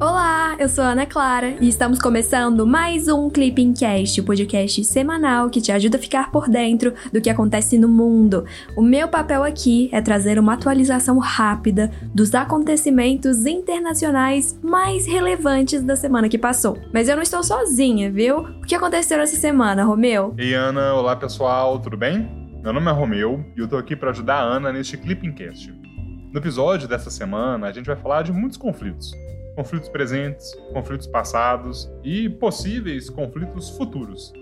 Olá, eu sou Ana Clara e estamos começando mais um Clipping Cast, o podcast semanal que te ajuda a ficar por dentro do que acontece no mundo. O meu papel aqui é trazer uma atualização rápida dos acontecimentos internacionais mais relevantes da semana que passou. Mas eu não estou sozinha, viu? O que aconteceu essa semana, Romeu? Ei, Ana, olá pessoal, tudo bem? Meu nome é Romeu e eu tô aqui para ajudar a Ana neste Clipping Cast. No episódio dessa semana, a gente vai falar de muitos conflitos conflitos presentes, conflitos passados e possíveis conflitos futuros.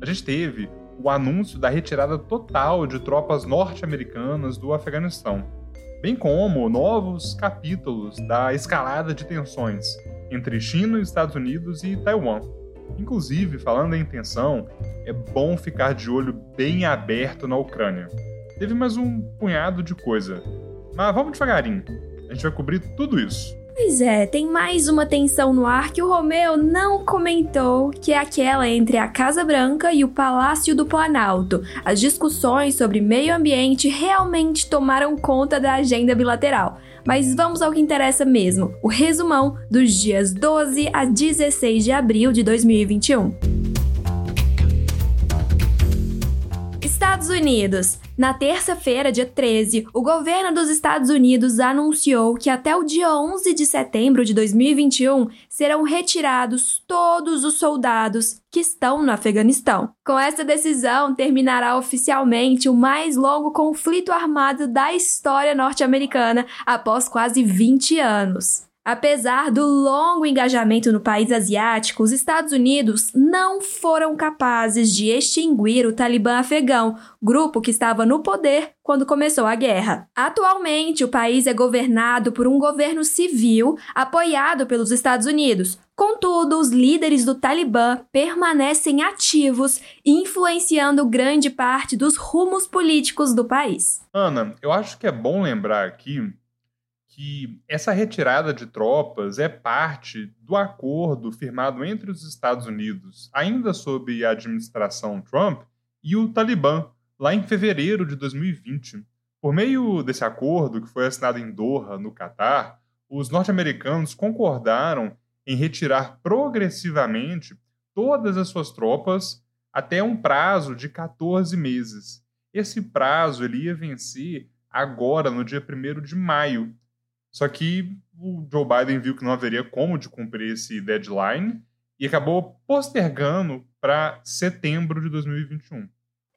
A gente teve o anúncio da retirada total de tropas norte-americanas do Afeganistão, bem como novos capítulos da escalada de tensões entre China, Estados Unidos e Taiwan. Inclusive, falando em tensão, é bom ficar de olho bem aberto na Ucrânia. Teve mais um punhado de coisa, mas vamos devagarinho. A gente vai cobrir tudo isso. Pois é, tem mais uma tensão no ar que o Romeu não comentou, que é aquela entre a Casa Branca e o Palácio do Planalto. As discussões sobre meio ambiente realmente tomaram conta da agenda bilateral. Mas vamos ao que interessa mesmo: o resumão dos dias 12 a 16 de abril de 2021. Estados Unidos. Na terça-feira, dia 13, o governo dos Estados Unidos anunciou que até o dia 11 de setembro de 2021 serão retirados todos os soldados que estão no Afeganistão. Com essa decisão, terminará oficialmente o mais longo conflito armado da história norte-americana após quase 20 anos. Apesar do longo engajamento no país asiático, os Estados Unidos não foram capazes de extinguir o Talibã afegão, grupo que estava no poder quando começou a guerra. Atualmente, o país é governado por um governo civil apoiado pelos Estados Unidos. Contudo, os líderes do Talibã permanecem ativos, influenciando grande parte dos rumos políticos do país. Ana, eu acho que é bom lembrar aqui que essa retirada de tropas é parte do acordo firmado entre os Estados Unidos, ainda sob a administração Trump, e o Talibã, lá em fevereiro de 2020. Por meio desse acordo, que foi assinado em Doha, no Catar, os norte-americanos concordaram em retirar progressivamente todas as suas tropas até um prazo de 14 meses. Esse prazo ele ia vencer agora, no dia 1 de maio, só que o Joe Biden viu que não haveria como de cumprir esse deadline e acabou postergando para setembro de 2021.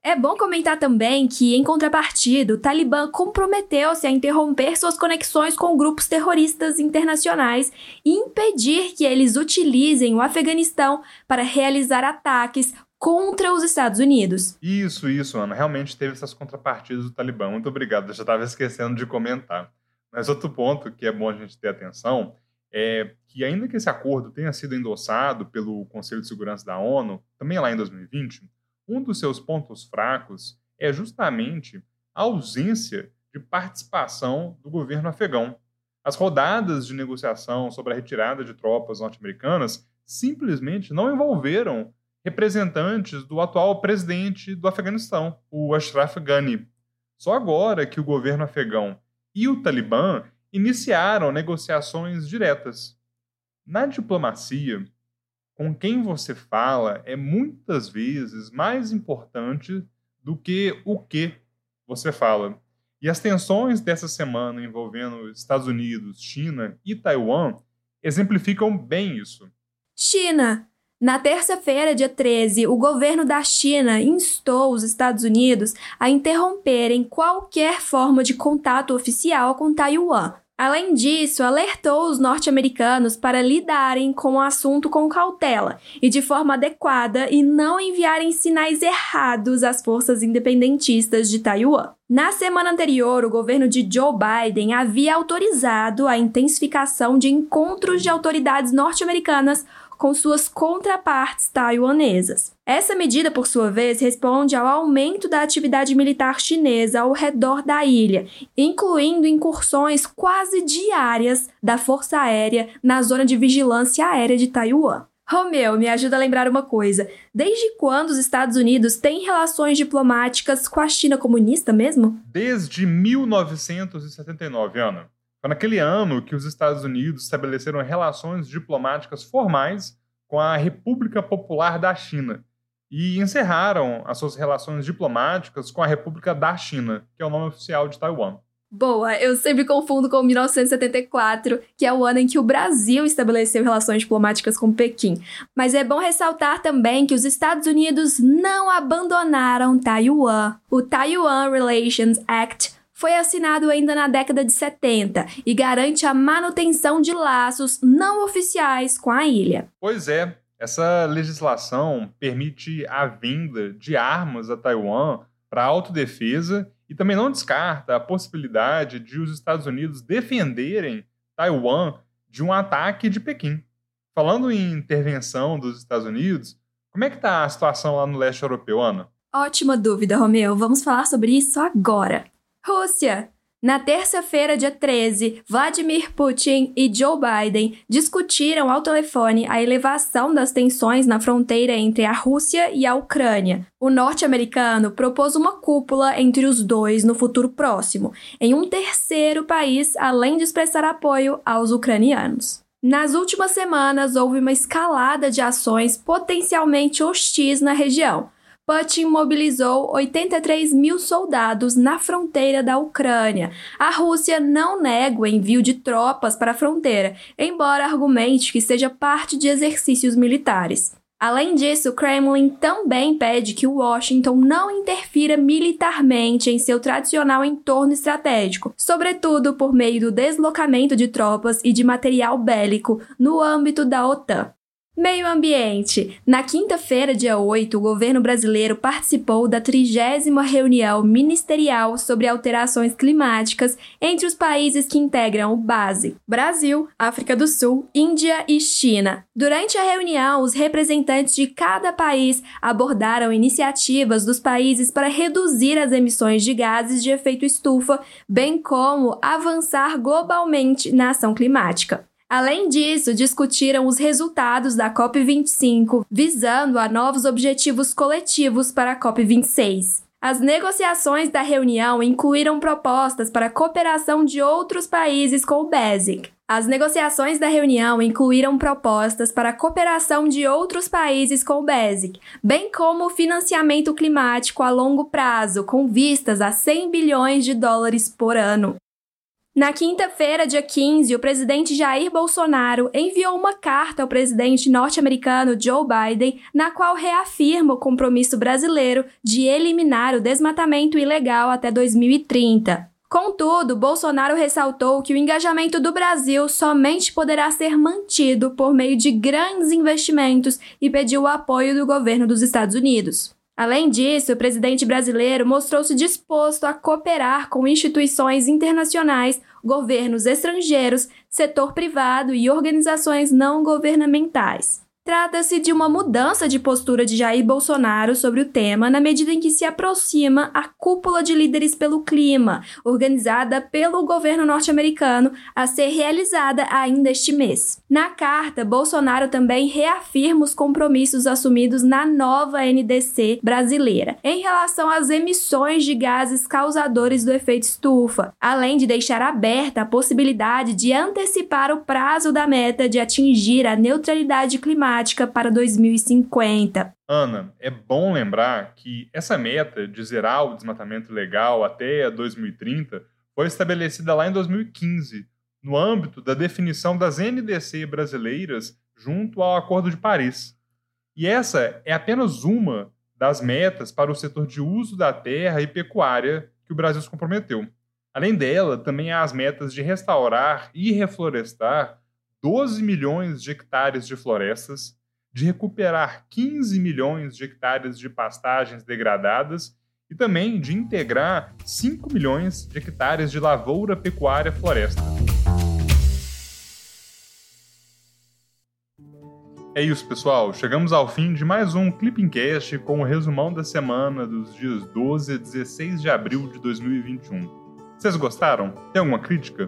É bom comentar também que, em contrapartida, o Talibã comprometeu-se a interromper suas conexões com grupos terroristas internacionais e impedir que eles utilizem o Afeganistão para realizar ataques contra os Estados Unidos. Isso, isso, Ana. Realmente teve essas contrapartidas do Talibã. Muito obrigado. Eu já estava esquecendo de comentar. Mas outro ponto que é bom a gente ter atenção é que, ainda que esse acordo tenha sido endossado pelo Conselho de Segurança da ONU, também lá em 2020, um dos seus pontos fracos é justamente a ausência de participação do governo afegão. As rodadas de negociação sobre a retirada de tropas norte-americanas simplesmente não envolveram representantes do atual presidente do Afeganistão, o Ashraf Ghani. Só agora que o governo afegão e o Talibã iniciaram negociações diretas. Na diplomacia, com quem você fala é muitas vezes mais importante do que o que você fala. E as tensões dessa semana envolvendo Estados Unidos, China e Taiwan exemplificam bem isso. China, na terça-feira, dia 13, o governo da China instou os Estados Unidos a interromperem qualquer forma de contato oficial com Taiwan. Além disso, alertou os norte-americanos para lidarem com o assunto com cautela e de forma adequada e não enviarem sinais errados às forças independentistas de Taiwan. Na semana anterior, o governo de Joe Biden havia autorizado a intensificação de encontros de autoridades norte-americanas com suas contrapartes taiwanesas. Essa medida, por sua vez, responde ao aumento da atividade militar chinesa ao redor da ilha, incluindo incursões quase diárias da Força Aérea na zona de vigilância aérea de Taiwan. Romeu, me ajuda a lembrar uma coisa. Desde quando os Estados Unidos têm relações diplomáticas com a China comunista mesmo? Desde 1979, Ana. Foi naquele ano que os Estados Unidos estabeleceram relações diplomáticas formais com a República Popular da China e encerraram as suas relações diplomáticas com a República da China, que é o nome oficial de Taiwan. Boa, eu sempre confundo com 1974, que é o ano em que o Brasil estabeleceu relações diplomáticas com Pequim. Mas é bom ressaltar também que os Estados Unidos não abandonaram Taiwan. O Taiwan Relations Act foi assinado ainda na década de 70 e garante a manutenção de laços não oficiais com a ilha. Pois é, essa legislação permite a venda de armas a Taiwan para autodefesa e também não descarta a possibilidade de os Estados Unidos defenderem Taiwan de um ataque de Pequim. Falando em intervenção dos Estados Unidos, como é que está a situação lá no leste europeu, Ana? Ótima dúvida, Romeu. Vamos falar sobre isso agora. Rússia. Na terça-feira, dia 13, Vladimir Putin e Joe Biden discutiram ao telefone a elevação das tensões na fronteira entre a Rússia e a Ucrânia. O norte-americano propôs uma cúpula entre os dois no futuro próximo, em um terceiro país, além de expressar apoio aos ucranianos. Nas últimas semanas, houve uma escalada de ações potencialmente hostis na região Putin mobilizou 83 mil soldados na fronteira da Ucrânia. A Rússia não nega o envio de tropas para a fronteira, embora argumente que seja parte de exercícios militares. Além disso, o Kremlin também pede que Washington não interfira militarmente em seu tradicional entorno estratégico, sobretudo por meio do deslocamento de tropas e de material bélico no âmbito da OTAN. Meio Ambiente. Na quinta-feira, dia 8, o governo brasileiro participou da trigésima reunião ministerial sobre alterações climáticas entre os países que integram o BASE: Brasil, África do Sul, Índia e China. Durante a reunião, os representantes de cada país abordaram iniciativas dos países para reduzir as emissões de gases de efeito estufa, bem como avançar globalmente na ação climática. Além disso, discutiram os resultados da COP25, visando a novos objetivos coletivos para a COP26. As negociações da reunião incluíram propostas para a cooperação de outros países com o BASIC. As negociações da reunião incluíram propostas para a cooperação de outros países com o BASIC, bem como o financiamento climático a longo prazo, com vistas a 100 bilhões de dólares por ano. Na quinta-feira, dia 15, o presidente Jair Bolsonaro enviou uma carta ao presidente norte-americano Joe Biden, na qual reafirma o compromisso brasileiro de eliminar o desmatamento ilegal até 2030. Contudo, Bolsonaro ressaltou que o engajamento do Brasil somente poderá ser mantido por meio de grandes investimentos e pediu o apoio do governo dos Estados Unidos. Além disso, o presidente brasileiro mostrou-se disposto a cooperar com instituições internacionais, governos estrangeiros, setor privado e organizações não governamentais. Trata-se de uma mudança de postura de Jair Bolsonaro sobre o tema na medida em que se aproxima a Cúpula de Líderes pelo Clima, organizada pelo governo norte-americano, a ser realizada ainda este mês. Na carta, Bolsonaro também reafirma os compromissos assumidos na nova NDC brasileira em relação às emissões de gases causadores do efeito estufa, além de deixar aberta a possibilidade de antecipar o prazo da meta de atingir a neutralidade climática climática para 2050. Ana, é bom lembrar que essa meta de zerar o desmatamento legal até 2030 foi estabelecida lá em 2015, no âmbito da definição das NDC brasileiras junto ao Acordo de Paris. E essa é apenas uma das metas para o setor de uso da terra e pecuária que o Brasil se comprometeu. Além dela, também há as metas de restaurar e reflorestar 12 milhões de hectares de florestas, de recuperar 15 milhões de hectares de pastagens degradadas e também de integrar 5 milhões de hectares de lavoura pecuária floresta. É isso, pessoal. Chegamos ao fim de mais um Clipping Cast com o resumão da semana dos dias 12 a 16 de abril de 2021. Vocês gostaram? Tem alguma crítica?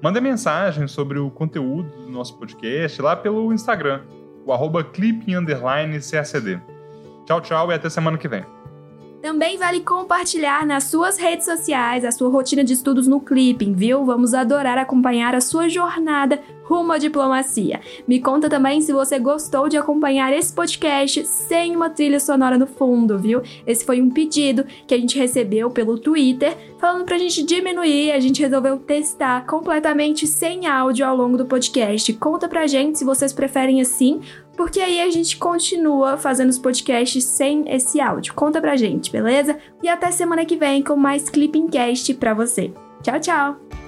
Manda mensagem sobre o conteúdo do nosso podcast lá pelo Instagram, o arroba clipping__cacd. Tchau, tchau e até semana que vem. Também vale compartilhar nas suas redes sociais a sua rotina de estudos no Clipping, viu? Vamos adorar acompanhar a sua jornada rumo à diplomacia. Me conta também se você gostou de acompanhar esse podcast sem uma trilha sonora no fundo, viu? Esse foi um pedido que a gente recebeu pelo Twitter, falando pra gente diminuir, a gente resolveu testar completamente sem áudio ao longo do podcast. Conta pra gente se vocês preferem assim porque aí a gente continua fazendo os podcasts sem esse áudio. Conta pra gente, beleza? E até semana que vem com mais Clipping Cast pra você. Tchau, tchau!